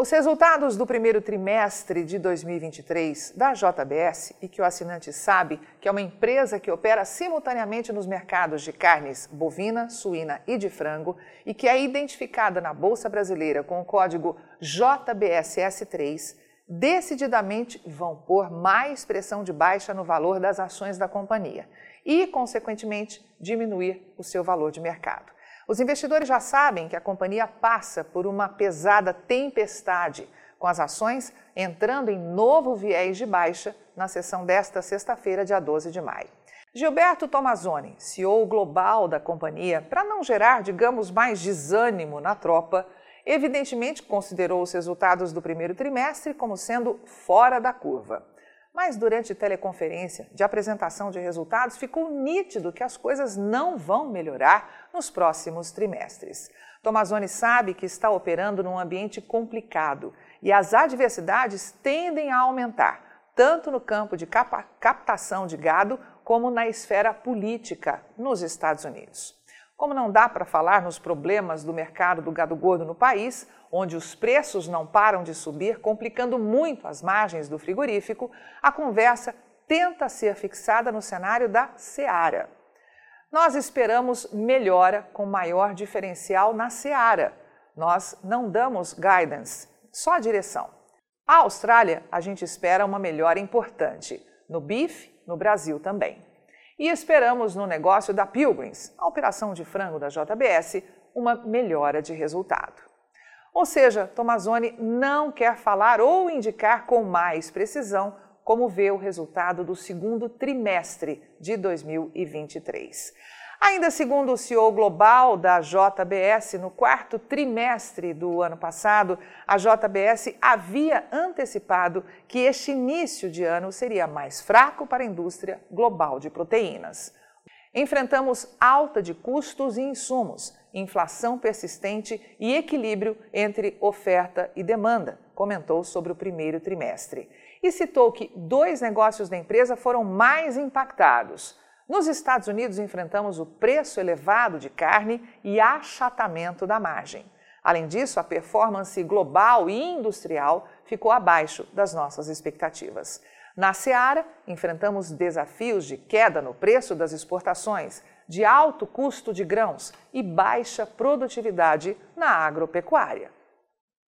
Os resultados do primeiro trimestre de 2023 da JBS, e que o assinante sabe que é uma empresa que opera simultaneamente nos mercados de carnes bovina, suína e de frango, e que é identificada na Bolsa Brasileira com o código JBSS3, decididamente vão pôr mais pressão de baixa no valor das ações da companhia e, consequentemente, diminuir o seu valor de mercado. Os investidores já sabem que a companhia passa por uma pesada tempestade, com as ações entrando em novo viés de baixa na sessão desta sexta-feira, dia 12 de maio. Gilberto Tomazoni, CEO global da companhia, para não gerar, digamos, mais desânimo na tropa, evidentemente considerou os resultados do primeiro trimestre como sendo fora da curva. Mas durante teleconferência de apresentação de resultados, ficou nítido que as coisas não vão melhorar nos próximos trimestres. Tomazoni sabe que está operando num ambiente complicado e as adversidades tendem a aumentar, tanto no campo de captação de gado como na esfera política nos Estados Unidos. Como não dá para falar nos problemas do mercado do gado gordo no país, onde os preços não param de subir, complicando muito as margens do frigorífico, a conversa tenta ser fixada no cenário da Seara. Nós esperamos melhora com maior diferencial na Seara. Nós não damos guidance, só direção. A Austrália, a gente espera uma melhora importante. No bife, no Brasil também. E esperamos no negócio da Pilgrims, a operação de frango da JBS, uma melhora de resultado. Ou seja, Tomazoni não quer falar ou indicar com mais precisão como vê o resultado do segundo trimestre de 2023. Ainda segundo o CEO global da JBS, no quarto trimestre do ano passado, a JBS havia antecipado que este início de ano seria mais fraco para a indústria global de proteínas. Enfrentamos alta de custos e insumos, inflação persistente e equilíbrio entre oferta e demanda, comentou sobre o primeiro trimestre. E citou que dois negócios da empresa foram mais impactados nos Estados Unidos, enfrentamos o preço elevado de carne e achatamento da margem. Além disso, a performance global e industrial ficou abaixo das nossas expectativas. Na Seara, enfrentamos desafios de queda no preço das exportações, de alto custo de grãos e baixa produtividade na agropecuária.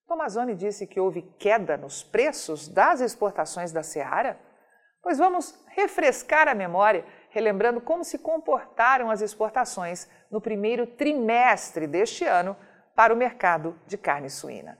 Tomazoni disse que houve queda nos preços das exportações da Seara? Pois vamos refrescar a memória relembrando como se comportaram as exportações no primeiro trimestre deste ano para o mercado de carne suína.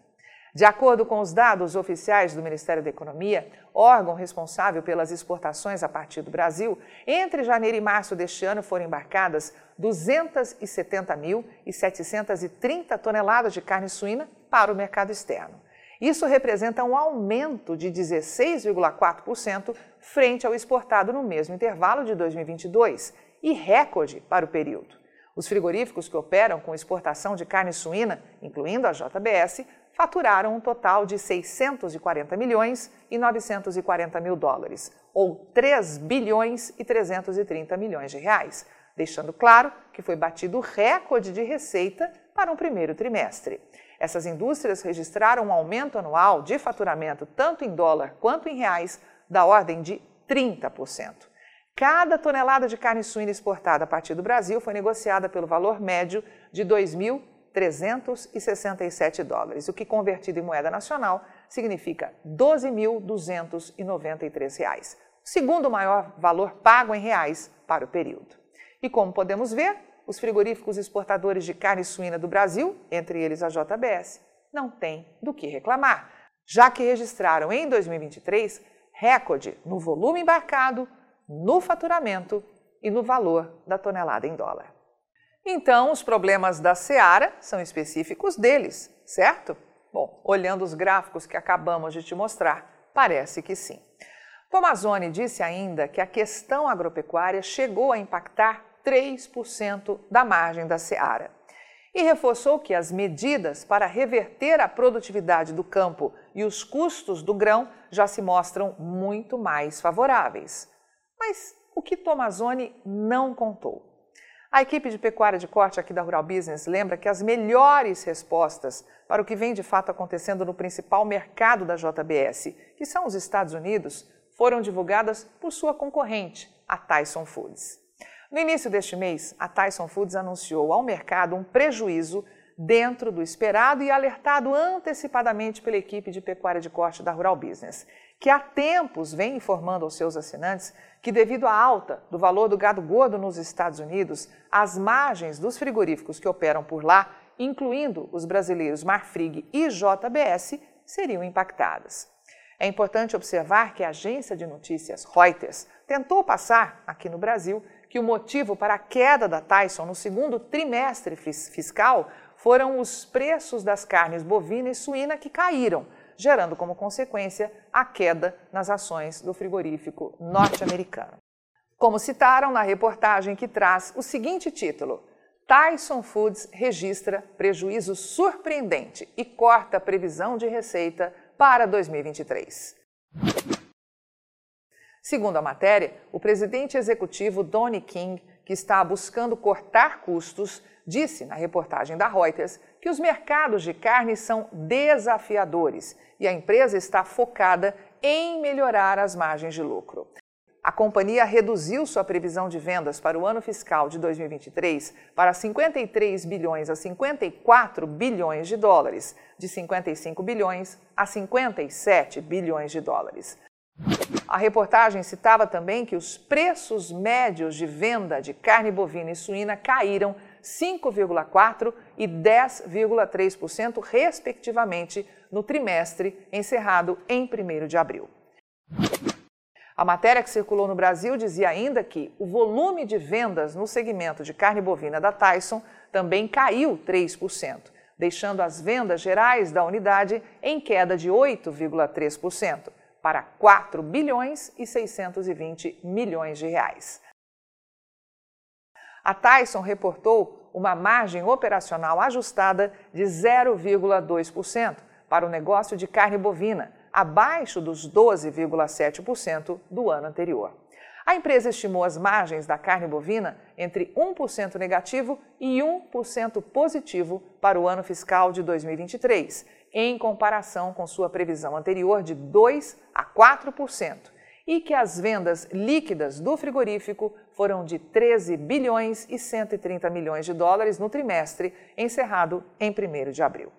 De acordo com os dados oficiais do Ministério da Economia, órgão responsável pelas exportações a partir do Brasil, entre janeiro e março deste ano foram embarcadas 270.730 toneladas de carne suína para o mercado externo. Isso representa um aumento de 16,4% frente ao exportado no mesmo intervalo de 2022 e recorde para o período. Os frigoríficos que operam com exportação de carne suína, incluindo a JBS, faturaram um total de 640 milhões e 940 mil dólares, ou 3 bilhões e 330 milhões de reais, deixando claro que foi batido o recorde de receita para um primeiro trimestre. Essas indústrias registraram um aumento anual de faturamento, tanto em dólar quanto em reais, da ordem de 30%. Cada tonelada de carne suína exportada a partir do Brasil foi negociada pelo valor médio de 2.367 dólares, o que convertido em moeda nacional significa 12.293 reais, segundo maior valor pago em reais para o período. E como podemos ver, os frigoríficos exportadores de carne suína do Brasil, entre eles a JBS, não têm do que reclamar, já que registraram em 2023 recorde no volume embarcado, no faturamento e no valor da tonelada em dólar. Então, os problemas da Seara são específicos deles, certo? Bom, olhando os gráficos que acabamos de te mostrar, parece que sim. Tomazoni disse ainda que a questão agropecuária chegou a impactar 3% da margem da seara. E reforçou que as medidas para reverter a produtividade do campo e os custos do grão já se mostram muito mais favoráveis. Mas o que Tomazoni não contou? A equipe de pecuária de corte aqui da Rural Business lembra que as melhores respostas para o que vem de fato acontecendo no principal mercado da JBS, que são os Estados Unidos, foram divulgadas por sua concorrente, a Tyson Foods. No início deste mês, a Tyson Foods anunciou ao mercado um prejuízo dentro do esperado e alertado antecipadamente pela equipe de pecuária de corte da Rural Business, que há tempos vem informando aos seus assinantes que, devido à alta do valor do gado gordo nos Estados Unidos, as margens dos frigoríficos que operam por lá, incluindo os brasileiros Marfrig e JBS, seriam impactadas. É importante observar que a agência de notícias Reuters tentou passar, aqui no Brasil, que o motivo para a queda da Tyson no segundo trimestre fiscal foram os preços das carnes bovina e suína que caíram, gerando como consequência a queda nas ações do frigorífico norte-americano. Como citaram na reportagem que traz o seguinte título: Tyson Foods registra prejuízo surpreendente e corta a previsão de receita para 2023. Segundo a matéria, o presidente executivo Donnie King, que está buscando cortar custos, disse na reportagem da Reuters que os mercados de carne são desafiadores e a empresa está focada em melhorar as margens de lucro. A companhia reduziu sua previsão de vendas para o ano fiscal de 2023 para 53 bilhões a 54 bilhões de dólares, de 55 bilhões a 57 bilhões de dólares. A reportagem citava também que os preços médios de venda de carne bovina e suína caíram 5,4% e 10,3%, respectivamente, no trimestre encerrado em 1 de abril. A matéria que circulou no Brasil dizia ainda que o volume de vendas no segmento de carne bovina da Tyson também caiu 3%, deixando as vendas gerais da unidade em queda de 8,3% para 4 bilhões e 620 milhões de reais. A Tyson reportou uma margem operacional ajustada de 0,2% para o negócio de carne bovina, abaixo dos 12,7% do ano anterior. A empresa estimou as margens da carne bovina entre 1% negativo e 1% positivo para o ano fiscal de 2023, em comparação com sua previsão anterior de 2 a 4%, e que as vendas líquidas do frigorífico foram de 13 bilhões e 130 milhões de dólares no trimestre encerrado em 1 de abril.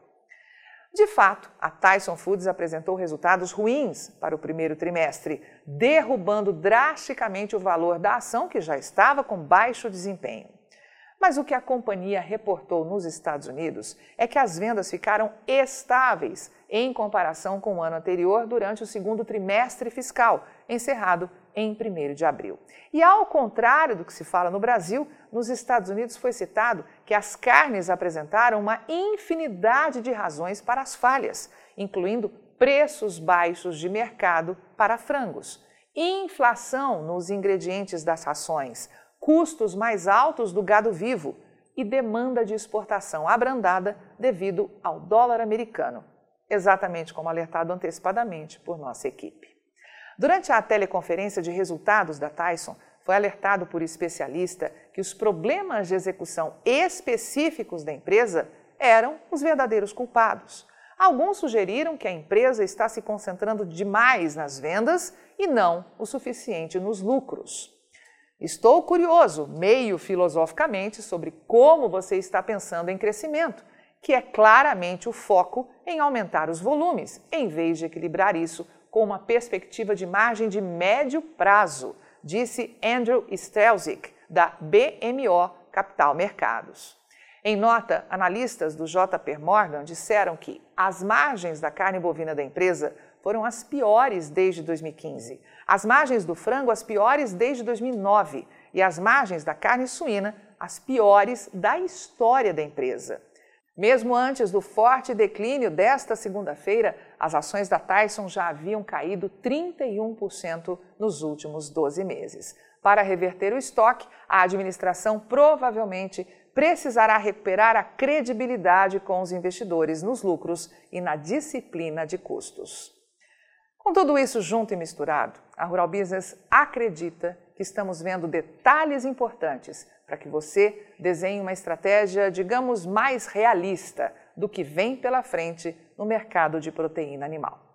De fato, a Tyson Foods apresentou resultados ruins para o primeiro trimestre, derrubando drasticamente o valor da ação que já estava com baixo desempenho. Mas o que a companhia reportou nos Estados Unidos é que as vendas ficaram estáveis em comparação com o ano anterior durante o segundo trimestre fiscal, encerrado em 1 de abril. E ao contrário do que se fala no Brasil, nos Estados Unidos foi citado que as carnes apresentaram uma infinidade de razões para as falhas, incluindo preços baixos de mercado para frangos, inflação nos ingredientes das rações, custos mais altos do gado vivo e demanda de exportação abrandada devido ao dólar americano, exatamente como alertado antecipadamente por nossa equipe. Durante a teleconferência de resultados da Tyson, foi alertado por especialista que os problemas de execução específicos da empresa eram os verdadeiros culpados. Alguns sugeriram que a empresa está se concentrando demais nas vendas e não o suficiente nos lucros. Estou curioso, meio filosoficamente, sobre como você está pensando em crescimento, que é claramente o foco em aumentar os volumes, em vez de equilibrar isso com uma perspectiva de margem de médio prazo, disse Andrew Strelzik, da BMO Capital Mercados. Em nota, analistas do JP Morgan disseram que as margens da carne bovina da empresa foram as piores desde 2015. As margens do frango, as piores desde 2009. E as margens da carne suína, as piores da história da empresa. Mesmo antes do forte declínio desta segunda-feira, as ações da Tyson já haviam caído 31% nos últimos 12 meses. Para reverter o estoque, a administração provavelmente precisará recuperar a credibilidade com os investidores nos lucros e na disciplina de custos. Com tudo isso junto e misturado, a Rural Business acredita que estamos vendo detalhes importantes para que você desenhe uma estratégia, digamos, mais realista do que vem pela frente no mercado de proteína animal.